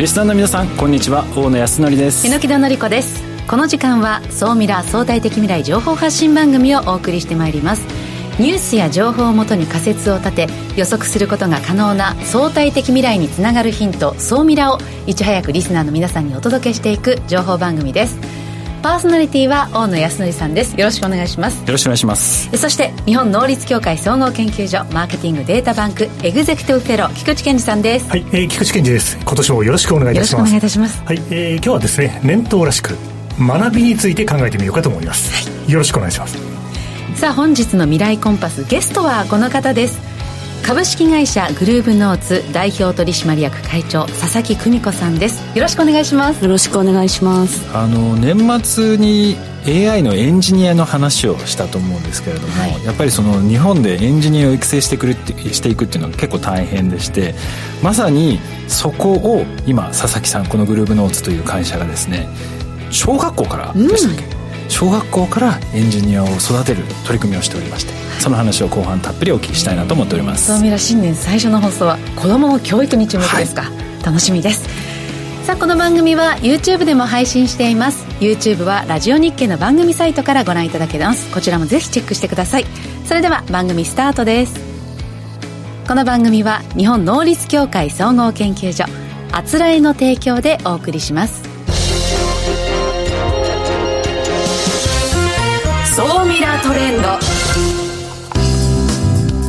リスナーの皆さんこんにちは。大野康則です。榎田紀子です。この時間は総ミラー相対的未来情報発信番組をお送りしてまいります。ニュースや情報をもとに仮説を立て予測することが可能な相対的未来につながるヒント総ミラをいち早くリスナーの皆さんにお届けしていく情報番組です。パーソナリティは大野康則さんです。よろしくお願いします。よろしくお願いします。そして日本能率協会総合研究所マーケティングデータバンクエグゼクティブフェロー菊池健二さんです。はい、えー、菊池健二です。今年もよろしくお願いいたします。よろしくお願いいたします。はい、えー、今日はですね年頭らしく学びについて考えてみようかと思います、はい、よろしくお願いします。さあ本日の未来コンパスゲストはこの方です株式会社グルーブノーツ代表取締役会長佐々木久美子さんです。よろしくお願いします。よろしくお願いします。あの年末に AI のエンジニアの話をしたと思うんですけれども、はい、やっぱりその日本でエンジニアを育成してくるってしていくっていうのは結構大変でしてまさにそこを今佐々木さんこのグルーブノーツという会社がですね小学校からでしたっけ、うん小学校からエンジニアを育てる取り組みをしておりましてその話を後半たっぷりお聞きしたいなと思っております。そうミラ新年最初の放送は子どもの教育に注目ですか、はい、楽しみです。さあこの番組は YouTube でも配信しています。YouTube はラジオ日経の番組サイトからご覧いただけます。こちらもぜひチェックしてください。それでは番組スタートです。この番組は日本能率協会総合研究所あつらえの提供でお送りします総ミラートレンド。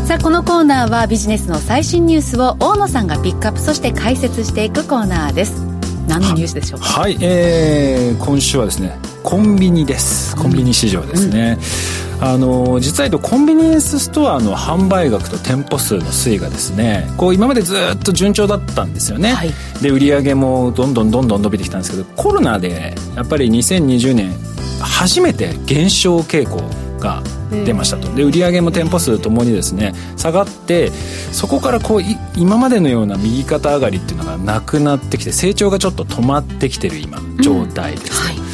さあこのコーナーはビジネスの最新ニュースを大野さんがピックアップそして解説していくコーナーです。何のニュースでしょうか？はい、えー、今週はですねコンビニです。コンビニ市場ですね、うん、あの実は言うとコンビニエンスストアの販売額と店舗数の推移がですねこう今までずっと順調だったんですよね、はい、で売り上げもどんどんどんどん伸びてきたんですけどコロナでやっぱり2020年初めて減少傾向が出ましたと。で売上も店舗数ともにですね下がってそこからこう今までのような右肩上がりっていうのがなくなってきて成長がちょっと止まってきてる今状態です、うんは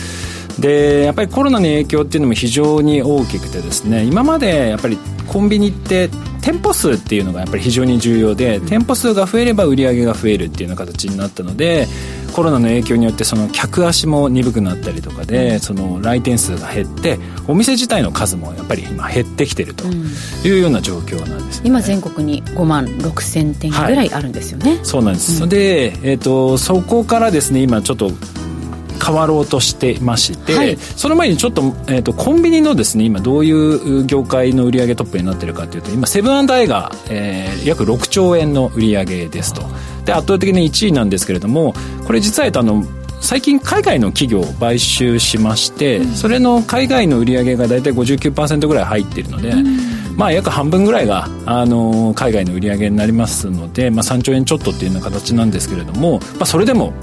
い。でやっぱりコロナの影響っていうのも非常に大きくてですね今までやっぱりコンビニって店舗数っていうのがやっぱり非常に重要で店舗数が増えれば売り上げが増えるっていうような形になったのでコロナの影響によってその客足も鈍くなったりとかでその来店数が減ってお店自体の数もやっぱり今減ってきてるというような状況なんです、ね、今全国に5万6千店ぐらいあるんですよね、はい、そうなんです、うん、で、えーとそこからですね今ちょっと変わろうとしてまして、はい、その前にちょっと,、えーと、コンビニのですね今どういう業界の売上トップになってるかというと今セブンアイが、えー、約6兆円の売上ですと。で圧倒的に1位なんですけれどもこれ実はあの最近海外の企業を買収しまして、うん、それの海外の売り上げが大体59%ぐらい入っているので、うん、まあ約半分ぐらいが、あの海外の売り上げになりますので、まあ、3兆円ちょっとっていうような形なんですけれども、まあ、それでも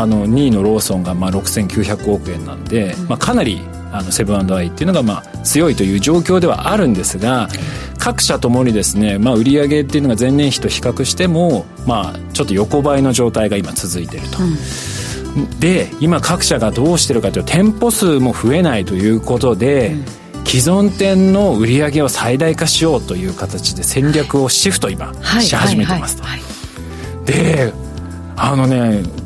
あの2位のローソンがまあ6900億円なんで、まあ、かなりあのセブンアイっていうのがまあ強いという状況ではあるんですが各社ともにですね、まあ、売上っていうのが前年比と比較しても、まあ、ちょっと横ばいの状態が今続いていると。うん、で今各社がどうしてるかというと店舗数も増えないということで、うん。既存店の売り上げを最大化しようという形で戦略をシフト今し始めてますと。であのねふ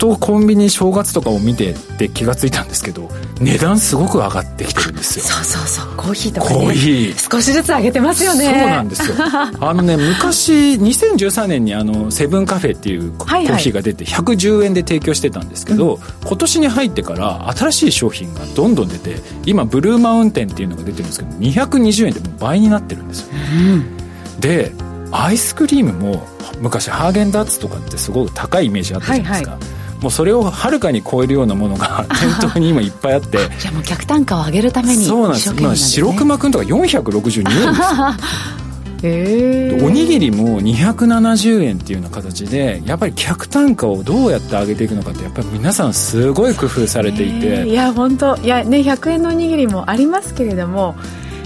とコンビニ正月とかを見てって気が付いたんですけど値段すごく上がってきてるんですよ。そうそうそう。コーヒーとか、ね、コーヒー。少しずつ上げてますよね。そうなんですよ。あのね昔2013年にあのセブンカフェっていうコーヒーが出て110円で提供してたんですけど、はいはい、今年に入ってから新しい商品がどんどん出て今ブルーマウンテンっていうのが出てるんですけど220円でもう倍になってるんですよ、うん、でアイスクリームも昔ハーゲンダッツとかってすごく高いイメージあったじゃないですか、はいはいもうそれをはるかに超えるようなものが店頭に今いっぱいあって。じゃあもう客単価を上げるためにそうなんです。今白熊くんとか462円ですえ おにぎりも270円っていうような形でやっぱり客単価をどうやって上げていくのかってやっぱり皆さんすごい工夫されていて。いや本当いやね100円のおにぎりもありますけれども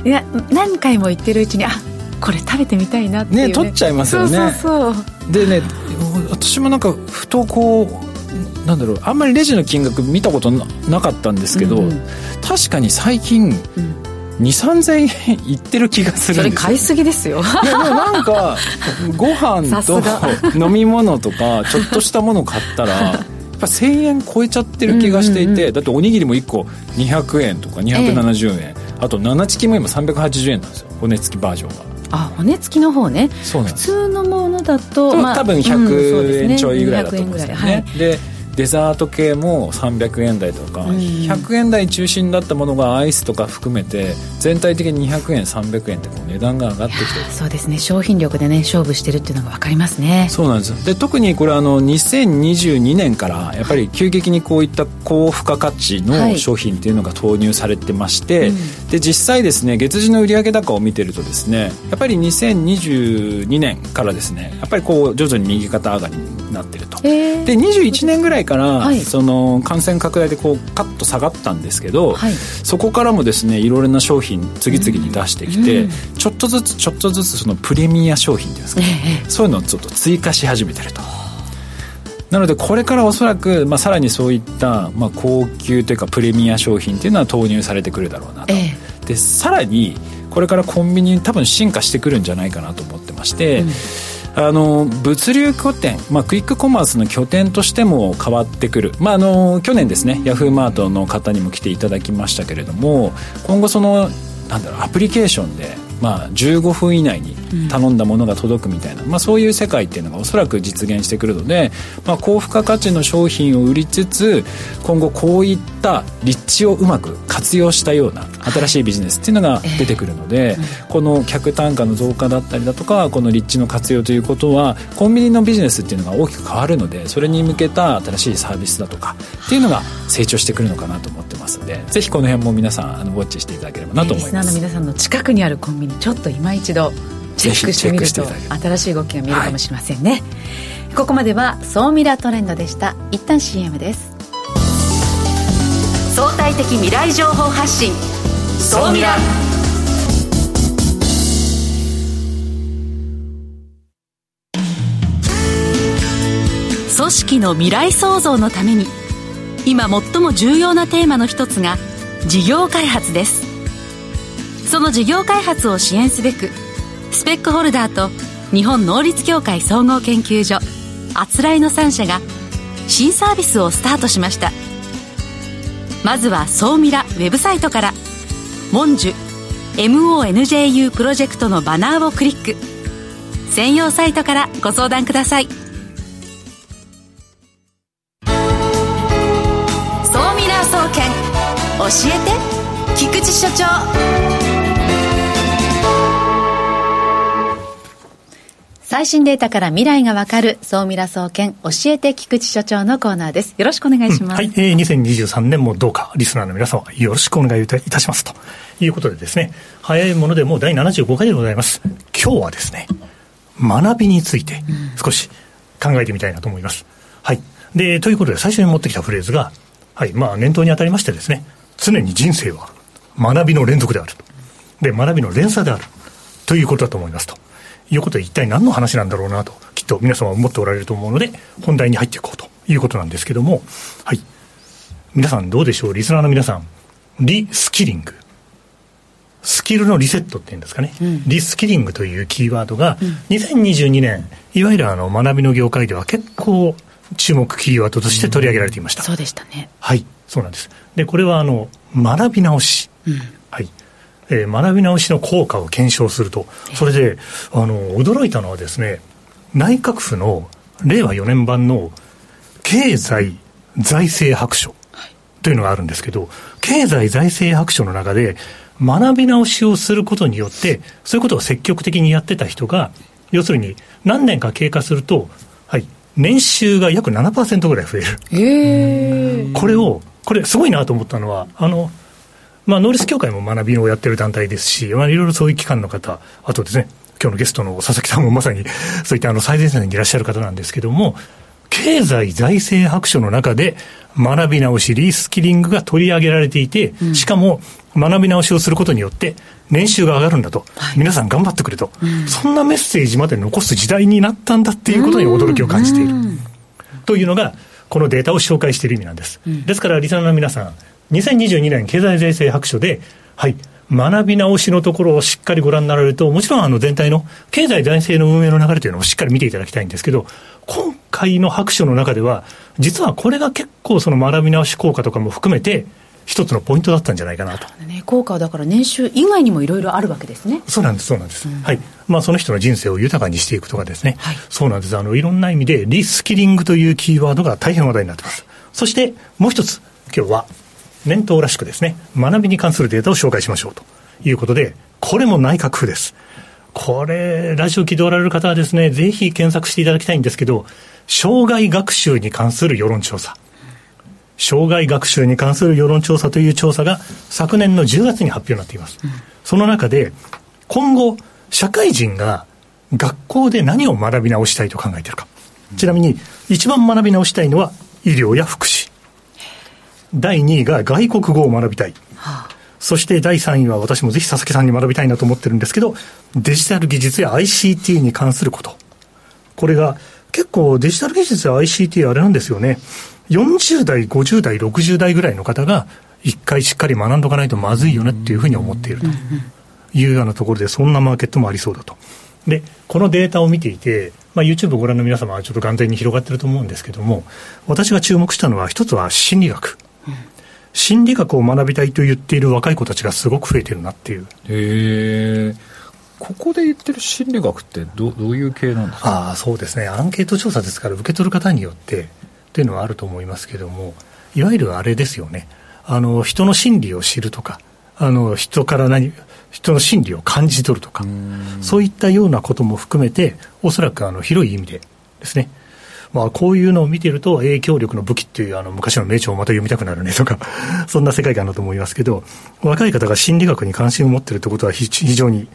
いや何回も言ってるうちにあこれ食べてみたいなっていうね。ね取っちゃいますよね。そうそう。でね私もなんかふとこうなんだろうあんまりレジの金額見たことなかったんですけど、うんうん、確かに最近、うん、2 3 0 0円いってる気がするそれ買いすぎですよ。いやでもなんか ご飯と飲み物とかちょっとしたもの買ったら やっぱ1000円超えちゃってる気がしていて、うんうんうん、だっておにぎりも1個200円とか270円、ええ、あと7チキも今380円なんですよ。骨付きバージョンがあ骨付きの方ね。普通のものだと、まあ、多分100円ちょいぐらいだと思うんですよね,、はい、でデザート系も300円台とか、うん、100円台中心だったものがアイスとか含めて全体的に200円300円ってこう値段が上がってきてる。そうですね。商品力でね勝負してるっていうのが分かりますね。そうなんです。で特にこれあの2022年からやっぱり急激にこういった高付加価値の商品っていうのが投入されてまして、はいうん、で実際ですね月次の売上高を見てるとですねやっぱり2022年からですねやっぱりこう徐々に右肩上がりになってると、で21年ぐらいから、はい、その感染拡大でこうカッと下がったんですけど、はい、そこからもですねいろいろな商品次々に出してきて、うん、ちょっとずつちょっとずつそのプレミア商品っていうんですか、ね、そういうのをちょっと追加し始めてると。なのでこれからおそらく、まあ、さらにそういった、まあ、高級というかプレミア商品っていうのは投入されてくるだろうなと、ええ、でさらにこれからコンビニ多分進化してくるんじゃないかなと思ってまして、うんあの物流拠点、まあ、クイックコマースの拠点としても変わってくる、まあ、あの去年ですねヤフーマートの方にも来ていただきましたけれども今後そのなんだろうアプリケーションでまあ、15分以内に頼んだものが届くみたいな、うん、まあ、そういう世界っていうのがおそらく実現してくるので、まあ、高付加価値の商品を売りつつ今後こういった立地をうまく活用したような新しいビジネスっていうのが出てくるので、はいえー、この客単価の増加だったりだとかこの立地の活用ということはコンビニのビジネスっていうのが大きく変わるのでそれに向けた新しいサービスだとかっていうのが成長してくるのかなと思ってますのでぜひこの辺も皆さんあのウォッチしていただければなと思います。リスナーの皆さんの近くにあるコンビニちょっと今一度チェックしてみると新しい動きが見えるかもしれませんね、はい、ここまでは総ミラートレンドでした。一旦 CM です。相対的未来情報発信。総ミラ。組織の未来創造のために今最も重要なテーマの一つが事業開発です。その事業開発を支援すべくスペックホルダーと日本能率協会総合研究所あつらいの3社が新サービスをスタートしました。まずは総ミラウェブサイトから「モンジュ MONJU プロジェクト」のバナーをクリック。専用サイトからご相談ください。えて。菊池所長。最新データから未来がわかる。総ミラ総研。教えて菊池所長のコーナーです。よろしくお願いします。うん、はい、えー、2023年もどうか。リスナーの皆様よろしくお願いいたします。ということでですね、早いものでもう第75回でございます。今日はですね、学びについて少し考えてみたいなと思います。はい。で、ということで最初に持ってきたフレーズが、はい、まあ念頭に当たりましてですね、常に人生は学びの連続であると。で、学びの連鎖である。ということだと思いますと。いうことで一体何の話なんだろうなと、きっと皆様思っておられると思うので、本題に入っていこうということなんですけども、はい。皆さんどうでしょう？リスナーの皆さん、リスキリング。スキルのリセットっていうんですかね、うん、リスキリングというキーワードが、2022年、いわゆるあの学びの業界では結構注目キーワードとして取り上げられていました。そうでしたね。はい、そうなんです。で、これはあの、学び直し。うん、はい。えー、学び直しの効果を検証すると、それで、あの、驚いたのはですね、内閣府の令和4年版の経済財政白書というのがあるんですけど、経済財政白書の中で、学び直しをすることによって、そういうことを積極的にやってた人が、要するに何年か経過すると、はい、年収が約7%ぐらい増える。えー、これを、これすごいなと思ったのは、あの、まあ、ノーリス協会も学びをやってる団体ですし、まあ、いろいろそういう機関の方、あとですね、今日のゲストの佐々木さんもまさに そういったあの最前線にいらっしゃる方なんですけども、経済財政白書の中で学び直し、リスキリングが取り上げられていて、うん、しかも学び直しをすることによって年収が上がるんだと、はい、皆さん頑張ってくれと、うん、そんなメッセージまで残す時代になったんだっていうことに驚きを感じている。というのが、このデータを紹介している意味なんです。ですから、リスナーの皆さん、2022年経済税制白書で、はい、学び直しのところをしっかりご覧になられると、もちろんあの全体の経済財政の運営の流れというのもしっかり見ていただきたいんですけど、今回の白書の中では、実はこれが結構その学び直し効果とかも含めて、一つのポイントだったんじゃないかなと。ね、効果はだから年収以外にもいろいろあるわけですね。そうなんです、そうなんです。うん、はい。まあその人の人生を豊かにしていくとかですね。はい、そうなんです。あの、いろんな意味でリスキリングというキーワードが大変話題になってます。そしてもう一つ、今日は年頭らしくですね、学びに関するデータを紹介しましょうということで、これも内閣府です。これ、ラジオ聞いておられる方はですね、ぜひ検索していただきたいんですけど、障害学習に関する世論調査。障害学習に関する世論調査という調査が昨年の10月に発表になっています。うん、その中で、今後、社会人が学校で何を学び直したいと考えているか。ちなみに、一番学び直したいのは医療や福祉。第2位が外国語を学びたい。はあ、そして第3位は私もぜひ佐々木さんに学びたいなと思ってるんですけど、デジタル技術や ICT に関すること。これが結構デジタル技術や ICT あれなんですよね。40代、50代、60代ぐらいの方が一回しっかり学んどかないとまずいよねっていうふうに思っているというようなところで、そんなマーケットもありそうだと。で、このデータを見ていて、まあ、YouTube をご覧の皆様はちょっと眼前に広がってると思うんですけども、私が注目したのは、一つは心理学。心理学を学びたいと言っている若い子たちがすごく増えてるなっていう。へえ。ここで言ってる心理学ってどどういう系なんですか？ああ、そうですね。アンケート調査ですから、受け取る方によってっていうのはあると思いますけども、いわゆるあれですよね。あの、人の心理を知るとか、あの、人から何、人の心理を感じ取るとか、そういったようなことも含めて、おそらくあの広い意味でですね、まあ、こういうのを見てると、影響力の武器っていうあの昔の名著をまた読みたくなるねとか、そんな世界観だと思いますけど、若い方が心理学に関心を持ってるってことは非常に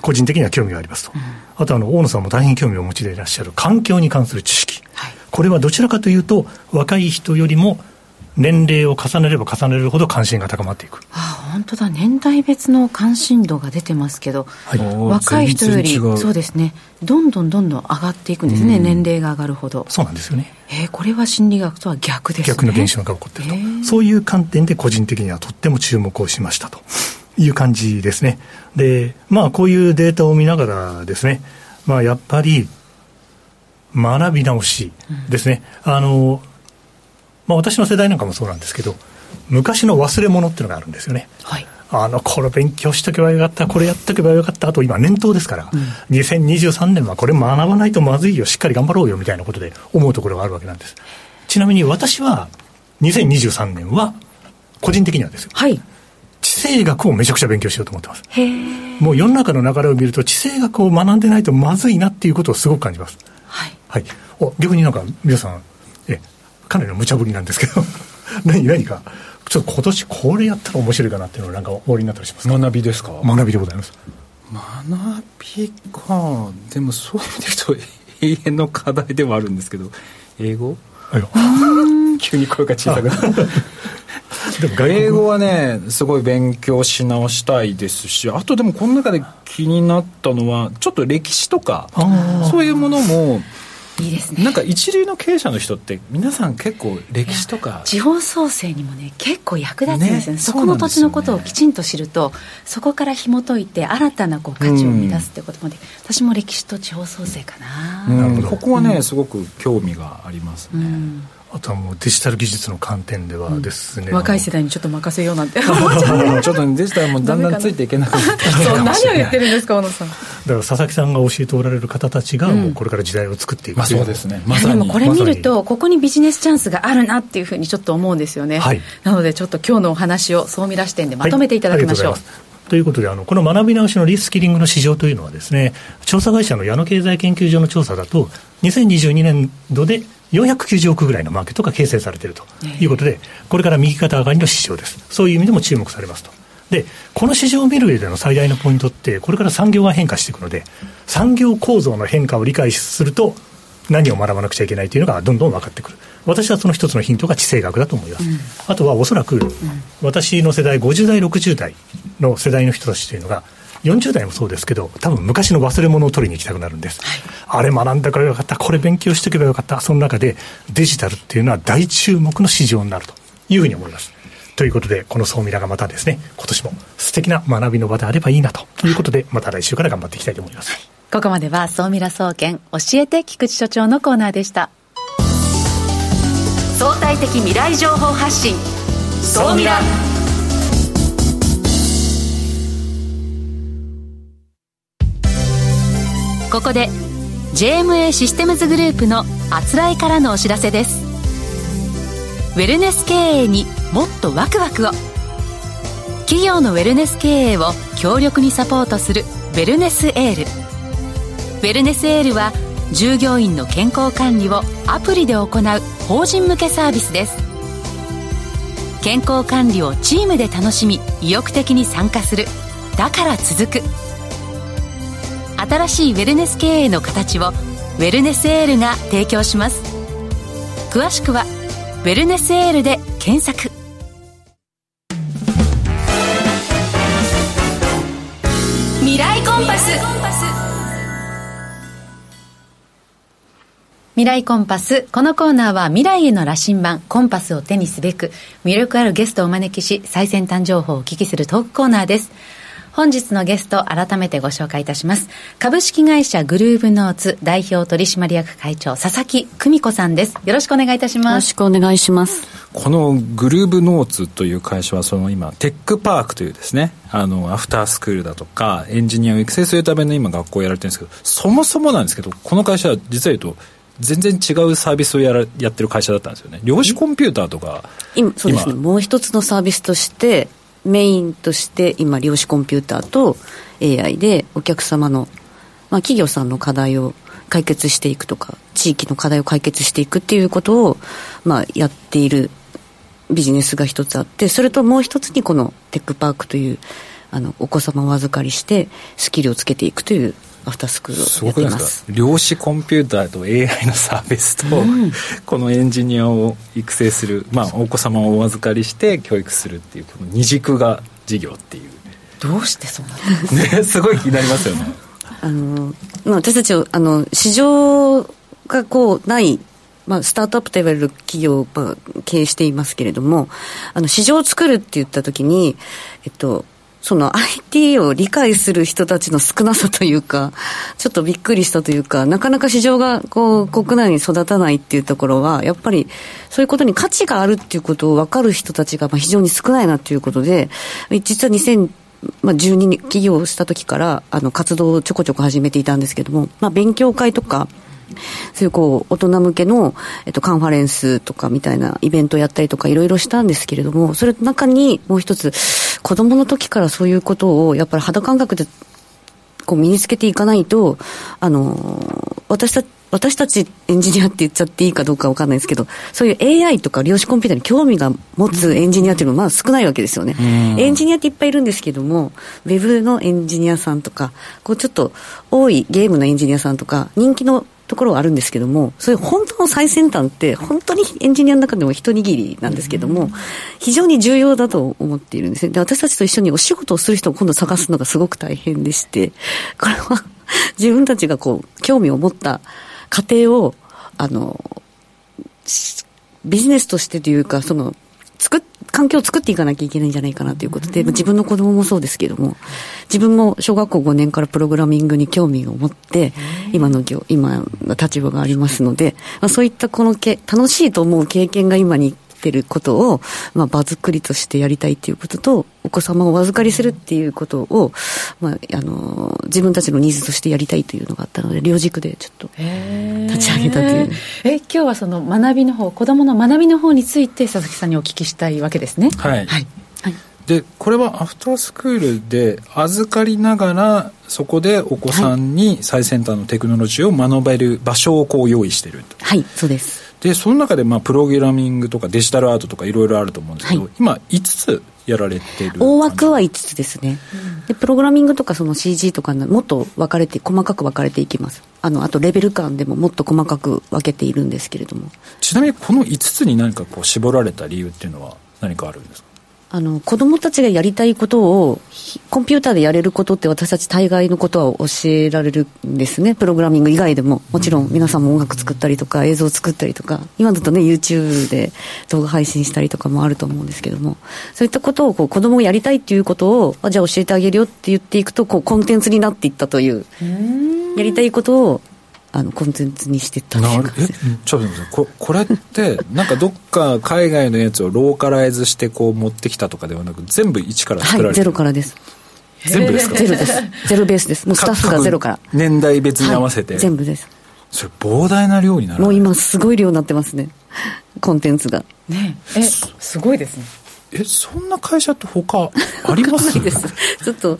個人的には興味がありますと。あとあの、大野さんも大変興味をお持ちでいらっしゃる環境に関する知識。これはどちらかというと、若い人よりも年齢を重ねれば重ねるほど関心が高まっていく。ああ本当だ、年代別の関心度が出てますけど、はい、若い人より、そうですね、どんどんどんどん上がっていくんですね、年齢が上がるほど。そうなんですよね。えー、これは心理学とは逆ですね。逆の現象が起こっていると。そういう観点で個人的にはとっても注目をしましたという感じですね。で、まあこういうデータを見ながらですね、まあやっぱり学び直しですね。うん、あの、まあ、私の世代なんかもそうなんですけど、昔の忘れ物っていうのがあるんですよね。はい、あの、これ勉強しとけばよかった、これやっとけばよかった、あと今年頭ですから、うん、2023年はこれ学ばないとまずいよ、しっかり頑張ろうよみたいなことで思うところがあるわけなんです。ちなみに私は、2023年は、個人的にはですよ。はい。地政学をめちゃくちゃ勉強しようと思ってます。もう世の中の流れを見ると、地政学を学んでないとまずいなっていうことをすごく感じます。はい。はい。お、逆になんか皆さん、え、かなりの無茶ぶりなんですけど 何何かちょっと今年これやったら面白いかなっていうのなんか終わりになったりしますか？学びですか？学びでございます。学びか。でもそういう意味で言うと永遠の課題ではあるんですけど英語？急に声が小さくなる。英語はねすごい勉強し直したいですしあとでもこの中で気になったのはちょっと歴史とかそういうものもいいですね。なんか一流の経営者の人って皆さん結構歴史とか地方創生にもね結構役立つんですよね、ね、そこの土地のことをきちんと知るとそこから紐解いて新たなこう価値を生み出すってことまで、うん、私も歴史と地方創生かな、うん、ここはね、うん、すごく興味がありますね、あとはもうデジタル技術の観点ではですね、うん、若い世代にちょっと任せようなんて。ちょっとデジタルもだんだんついていけなくなって何を言ってるんですか小野さん。だから佐々木さんが教えておられる方たちがもうこれから時代を作っていく、まあ、そうですね。まさに。でもこれ見るとここにビジネスチャンスがあるなっていうふうにちょっと思うんですよね、はい、なのでちょっと今日のお話を総見出し点でまとめていただきましょう、はいということで、あのこの学び直しのリスキリングの市場というのはですね、調査会社の矢野経済研究所の調査だと、2022年度で490億ぐらいのマーケットが形成されているということで、これから右肩上がりの市場です。そういう意味でも注目されますと。で、この市場を見る上での最大のポイントって、これから産業が変化していくので、産業構造の変化を理解すると、何を学ばなくちゃいけないというのがどんどん分かってくる。私はその一つのヒントが地政学だと思います。うん、あとはおそらく、私の世代、50代、60代の世代の人たちというのが、40代もそうですけど、多分昔の忘れ物を取りに行きたくなるんです。はい、あれ学んだからよかった、これ勉強しておけばよかった、その中でデジタルっていうのは大注目の市場になるというふうに思います。ということで、この総ミラがまたですね、今年も素敵な学びの場であればいいなということで、また来週から頑張っていきたいと思います。ここまでは総ミラ総研教えて菊池所長のコーナーでした。相対的未来情報発信総ミラここで JMA システムズグループのあつらいからのお知らせです。ウェルネス経営にもっとワクワクを。企業のウェルネス経営を強力にサポートするウェルネスエール。ウェルネスエールは従業員の健康管理をアプリで行う法人向けサービスです。健康管理をチームで楽しみ意欲的に参加する。だから続く。新しいウェルネス経営の形をウェルネスエールが提供します詳しくは「ウェルネスエール」で検索未来コンパス未来コンパス。このコーナーは未来への羅針盤、コンパスを手にすべく、魅力あるゲストをお招きし、最先端情報をお聞きするトークコーナーです。本日のゲスト、改めてご紹介いたします。株式会社グルーブノーツ代表取締役会長、佐々木久美子さんです。よろしくお願いいたします。よろしくお願いします。このグルーブノーツという会社は、その今、テックパークというですね、あの、アフタースクールだとか、エンジニアを育成するための今学校をやられてるんですけど、そもそもなんですけど、この会社は実は言うと、全然違うサービスをやらやってる会社だったんですよね。量子コンピューターとか。今、そうですね。もう一つのサービスとして、メインとして今、量子コンピューターと AI でお客様の、まあ、企業さんの課題を解決していくとか、地域の課題を解決していくっていうことを、まあ、やっているビジネスが一つあって、それともう一つにこのテックパークという、あの、お子様を預かりして、スキルをつけていくというアフタースクールをやってます。量子コンピューターと AI のサービスと、うん、このエンジニアを育成する、まあ、お子様をお預かりして教育するっていうこの二軸が事業っていう。どうしてそうなんですねすごい気になりますよね。あの、まあ、私たちあの市場がこうないまあ、スタートアップと言われる企業を経営していますけれども、あの、市場を作るって言ったときに、えっと、その IT を理解する人たちの少なさというか、ちょっとびっくりしたというか、なかなか市場がこう国内に育たないっていうところは、やっぱりそういうことに価値があるっていうことを分かる人たちがまあ非常に少ないなということで、実は2000まあ、12に起業した時からあの活動をちょこちょこ始めていたんですけども、まあ、勉強会とか、そういうこう、大人向けの、えっと、カンファレンスとかみたいなイベントをやったりとかいろいろしたんですけれども、それの中にもう一つ、子供の時からそういうことを、やっぱり肌感覚で、こう身につけていかないと、あの、私たち、私たちエンジニアって言っちゃっていいかどうかわかんないですけど、そういう AI とか量子コンピューターに興味が持つエンジニアっていうのはまあ少ないわけですよね。エンジニアっていっぱいいるんですけども、ウェブのエンジニアさんとか、こうちょっと多いゲームのエンジニアさんとか、人気のところはあるんですけども、そういう本当の最先端って、本当にエンジニアの中でも一握りなんですけども、非常に重要だと思っているんですね。で、私たちと一緒にお仕事をする人を今度探すのがすごく大変でして、これは 自分たちがこう、興味を持った過程を、あの、ビジネスとしてというか、その、作っ環境を作っていかなきゃいけないんじゃないかなということで、自分の子供もそうですけども、自分も小学校5年からプログラミングに興味を持って、今の業、今の立場がありますので、あ、そういったこのけ、楽しいと思う経験が今にってることを、まあ、場作りとしてやりたいっていうことと、お子様をお預かりするっていうことを、まあ、あの、自分たちのニーズとしてやりたいというのがあったので、両軸でちょっと立ち上げたという。え、今日はその学びの方、子供の学びの方について佐々木さんにお聞きしたいわけですね。はい。はいでこれはアフタースクールで預かりながらそこでお子さんに最先端のテクノロジーを学べる場所をこう用意してるはいそうですでその中でまあプログラミングとかデジタルアートとかいろいろあると思うんですけど、はい、今5つやられてる大枠は5つですね、うん、でプログラミングとかその CG とかもっと分かれて細かく分かれていきます。あのあとレベル感でももっと細かく分けているんですけれども。ちなみにこの5つに何かこう絞られた理由っていうのは何かあるんですか？あの子供たちがやりたいことをコンピューターでやれることって私たち大概のことは教えられるんですね。プログラミング以外でも。もちろん皆さんも音楽作ったりとか映像作ったりとか今だとね YouTube で動画配信したりとかもあると思うんですけども。そういったことをこう子供がやりたいっていうことをあじゃあ教えてあげるよって言っていくとこうコンテンツになっていったという。やりたいことをあのコンテンツにしてったなるえちょっとここれって なんかどっか海外のやつをローカライズしてこう持ってきたとかではなく全部一から作られてる、はい、ゼロからです。全部ですか？ゼロです。ゼロベースです。もうスタッフがゼロから。年代別に合わせて、はい、全部です。それ膨大な量になるもう今すごい量になってますね。コンテンツが。ねえすごいですねえそんな会社って他あります？ちょっと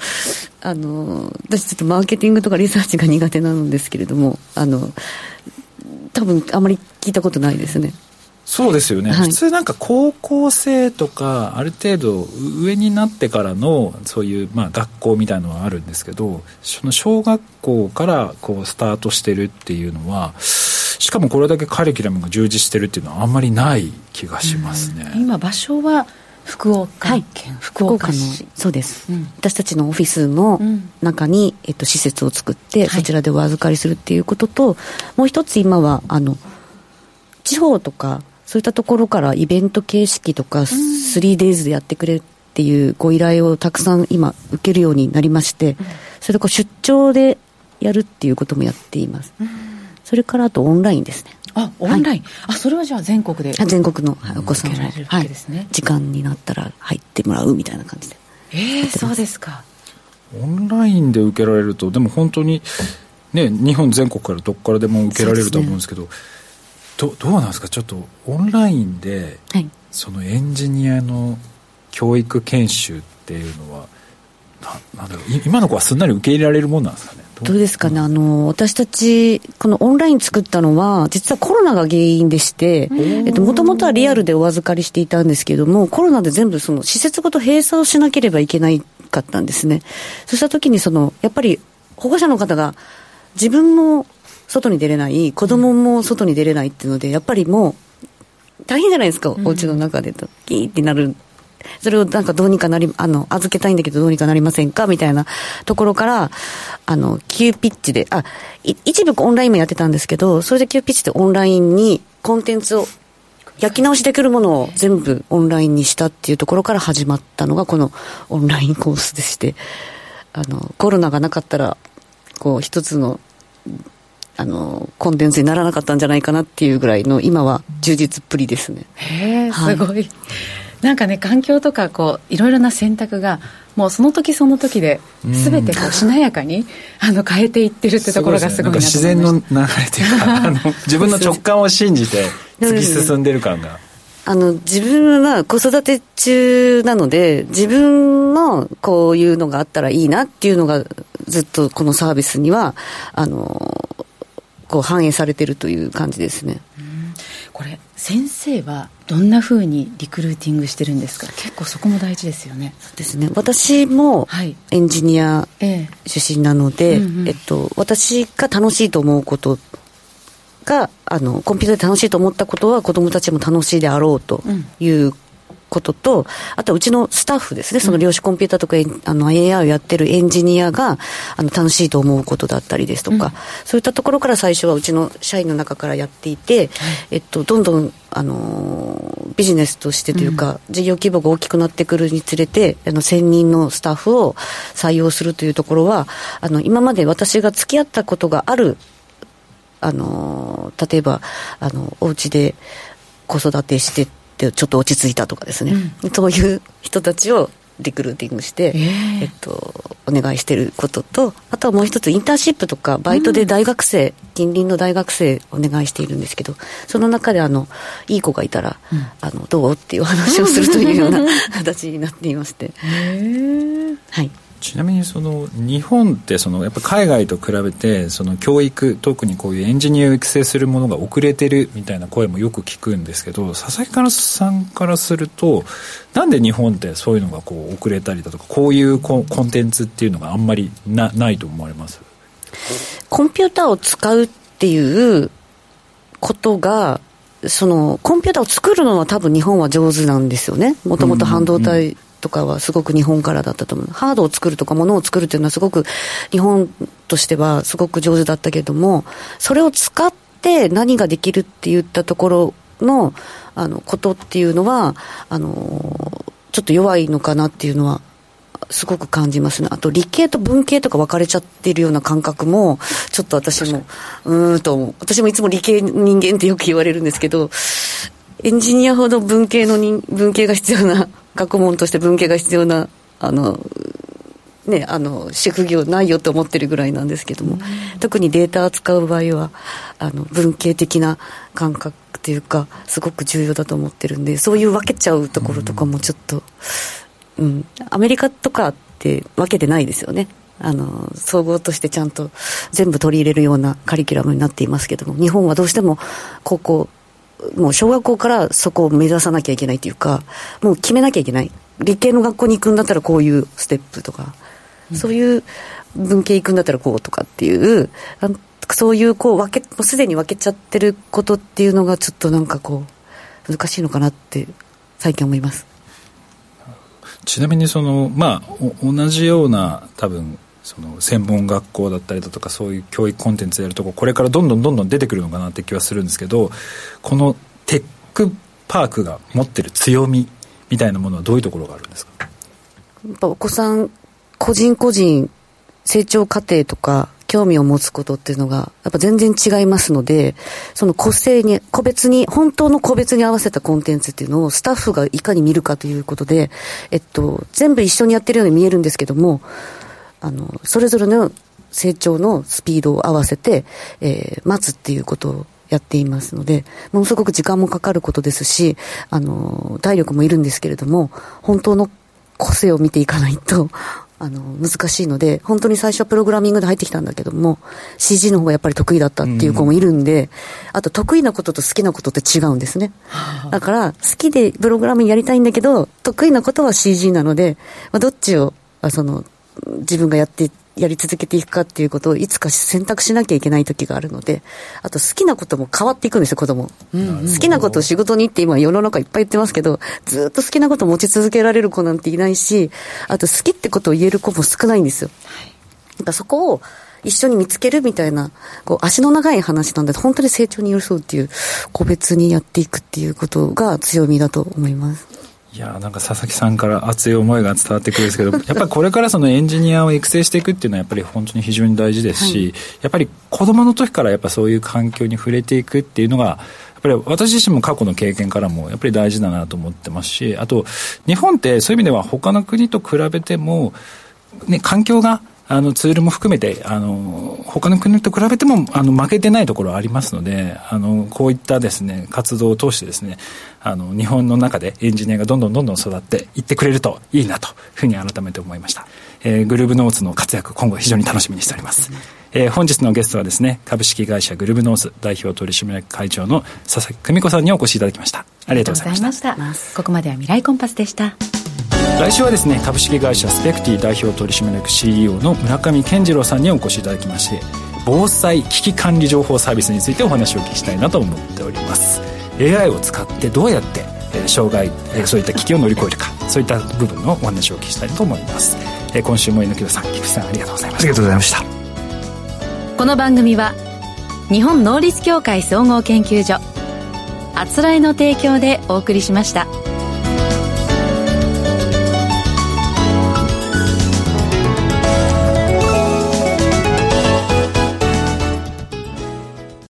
あの私ちょっとマーケティングとかリサーチが苦手なんですけれどもあの多分あまり聞いたことないですね。そうですよね、はい、普通なんか高校生とかある程度上になってからのそういうまあ学校みたいのはあるんですけどその小学校からこうスタートしてるっていうのはしかもこれだけカリキュラムが充実してるっていうのはあんまりない気がしますね、今場所は福岡県、はい、福岡のそうです、うん、私たちのオフィスの中に、えっと、施設を作って、そちらでお預かりするっていうことともう一つ今はあの地方とかそういったところからイベント形式とか 3days でやってくれっていうご依頼をたくさん今受けるようになりまして、それでこう出張でやるっていうこともやっています、それからあとオンラインですねあオンライン、はい、あそれはじゃあ全国で全国のお子さんの、はい、時間になったら入ってもらうみたいな感じでええー、そうですか。オンラインで受けられるとでも本当にね日本全国からどこからでも受けられると思うんですけど、ね、どどうなんですか？ちょっとオンラインで、はい、そのエンジニアの教育研修っていうのはななんだろう今の子はすんなり受け入れられるもんなんですかね？どう？ですかね、あの私たち、このオンライン作ったのは、実はコロナが原因でして、もともとはリアルでお預かりしていたんですけれども、コロナで全部その施設ごと閉鎖をしなければいけないかったんですね。そうしたときにその、やっぱり保護者の方が自分も外に出れない、子供も外に出れないっていうので、やっぱりもう、大変じゃないですか、お家の中でと、キーってなるそれをなんかどうにかなり、あの、預けたいんだけどどうにかなりませんか？みたいなところから、あの、急ピッチで、あ、一部オンラインもやってたんですけど、それで急ピッチでオンラインにコンテンツを焼き直しできるものを全部オンラインにしたっていうところから始まったのがこのオンラインコースでして、あの、コロナがなかったら、こう、一つの、あの、コンテンツにならなかったんじゃないかなっていうぐらいの、今は充実っぷりですね。へえ、すごい。なんかね環境とかこういろいろな選択がもうその時その時で全てこうしなやかにあの変えていってるってところがすごいな、ね、自然の流れというかあの 自分の直感を信じて突き進んでる感が。あの自分は子育て中なので自分のこういうのがあったらいいなっていうのがずっとこのサービスにはあのこう反映されてるという感じですね。これ先生はどんなふうにリクルーティングしてるんですか？結構そこも大事ですよね。ですね。私もエンジニア出身なので、ええっと、私が楽しいと思うことがあのコンピューターで楽しいと思ったことは子どもたちも楽しいであろうということと、あとはうちのスタッフですね、その量子コンピューターとか、あの AI をやってるエンジニアがあの楽しいと思うことだったりですとか、うん、そういったところから最初はうちの社員の中からやっていて、えっと、どんどんあのビジネスとしてというか、うん、事業規模が大きくなってくるにつれてあの1000人のスタッフを採用するというところはあの今まで私が付き合ったことがあるあの例えばあのお家で子育てしてってちょっと落ち着いたとかですね、うん、そういう人たちをリクルーティングして、えー、えっと、お願いしてることとあとはもう一つインターンシップとかバイトで大学生、うん、近隣の大学生お願いしているんですけどその中であのいい子がいたら、うん、あのどう？っていう話をするというような 形になっていまして。はいちなみにその日本ってそのやっぱ海外と比べてその教育特にこういうエンジニアを育成するものが遅れてるみたいな声もよく聞くんですけど佐々木からさんからするとなんで日本ってそういうのがこう遅れたりだとかこういうコンテンツっていうのがあんまりなないと思われます？コンピューターを使うっていうことがそのコンピューターを作るのは多分日本は上手なんですよね。もともと半導体とかはすごく日本からだったと思う。ハードを作るとか物を作るっていうのはすごく日本としてはすごく上手だったけれども、それを使って何ができるって言ったところの、あの、ことっていうのは、あの、ちょっと弱いのかなっていうのはすごく感じますね。あと理系と文系とか分かれちゃってるような感覚も、ちょっと私も、うーんと、私もいつも理系人間ってよく言われるんですけど、エンジニアほど文系の人、文系が必要な、学問として文系が必要な、あの、ね、あの、職業ないよと思ってるぐらいなんですけども、特にデータ扱う場合は、あの、文系的な感覚っていうか、すごく重要だと思ってるんで、そういう分けちゃうところとかもちょっと、うん、アメリカとかって分けてないですよね。あの、総合としてちゃんと全部取り入れるようなカリキュラムになっていますけども、日本はどうしても高校、もう小学校からそこを目指さなきゃいけないというか、もう決めなきゃいけない。理系の学校に行くんだったらこういうステップとか、うん、そういう文系行くんだったらこうとかっていう、そういうこう分け、もうすでに分けちゃってることっていうのがちょっとなんかこう、難しいのかなって最近思います。ちなみにその、まあ、同じような多分その専門学校だったりだとかそういう教育コンテンツやるとここれからどんどんどんどん出てくるのかなって気はするんですけどこのテックパークが持ってる強みみたいなものはどういうところがあるんですか？やっぱお子さん個人個人成長過程とか興味を持つことっていうのが、やっぱ全然違いますので、その個性に、個別に、本当の個別に合わせたコンテンツっていうのをスタッフがいかに見るかということで、えっと、全部一緒にやってるように見えるんですけども、あの、それぞれの成長のスピードを合わせて、えー、待つっていうことをやっていますので、ものすごく時間もかかることですし、あの、体力もいるんですけれども、本当の個性を見ていかないと、あの、難しいので、本当に最初はプログラミングで入ってきたんだけども、CG の方がやっぱり得意だったっていう子もいるんで、うん、あと得意なことと好きなことって違うんですね。だから、好きでプログラミングやりたいんだけど、得意なことは CG なので、まあ、どっちを、あその、自分がやってやり続けていくかっていうことをいつか選択しなきゃいけない時があるので、あと好きなことも変わっていくんですよ、子供。うんうん、好きなことを仕事にって今世の中いっぱい言ってますけど、ずっと好きなことを持ち続けられる子なんていないし、あと好きってことを言える子も少ないんですよ。はい、そこを一緒に見つけるみたいな、こう足の長い話なんで、本当に成長に寄り添うっていう、個別にやっていくっていうことが強みだと思います。いやなんか佐々木さんから熱い思いが伝わってくるんですけど やっぱりこれからそのエンジニアを育成していくっていうのはやっぱり本当に非常に大事ですし、はい、やっぱり子供の時からやっぱそういう環境に触れていくっていうのがやっぱり私自身も過去の経験からもやっぱり大事だなと思ってますしあと日本ってそういう意味では他の国と比べても、ね、環境があのツールも含めてあの他の国と比べてもあの負けてないところはありますのであのこういったですね活動を通してですねあの日本の中でエンジニアがどんどんどんどん育っていってくれるといいなというふうに改めて思いました、えー、グルーブノーツの活躍今後非常に楽しみにしております、えー、本日のゲストはですね株式会社グルーブノーツ代表取締役会長の佐々木久美子さんにお越しいただきました。ありがとうございました。ここまでは未来コンパスでした。来週はですね株式会社スペクティ代表取締役 CEO の村上健次郎さんにお越しいただきまして防災危機管理情報サービスについてお話をお聞きしたいなと思っております。AI を使ってどうやって、えー、障害、えー、そういった危機を乗り越えるかそういった部分のお話をお聞きしたいと思います、えー、今週も猪木さん菊池さんありがとうございました。ありがとうございました。この番組は日本能力協会総合研究所あつらいの提供でお送りしました。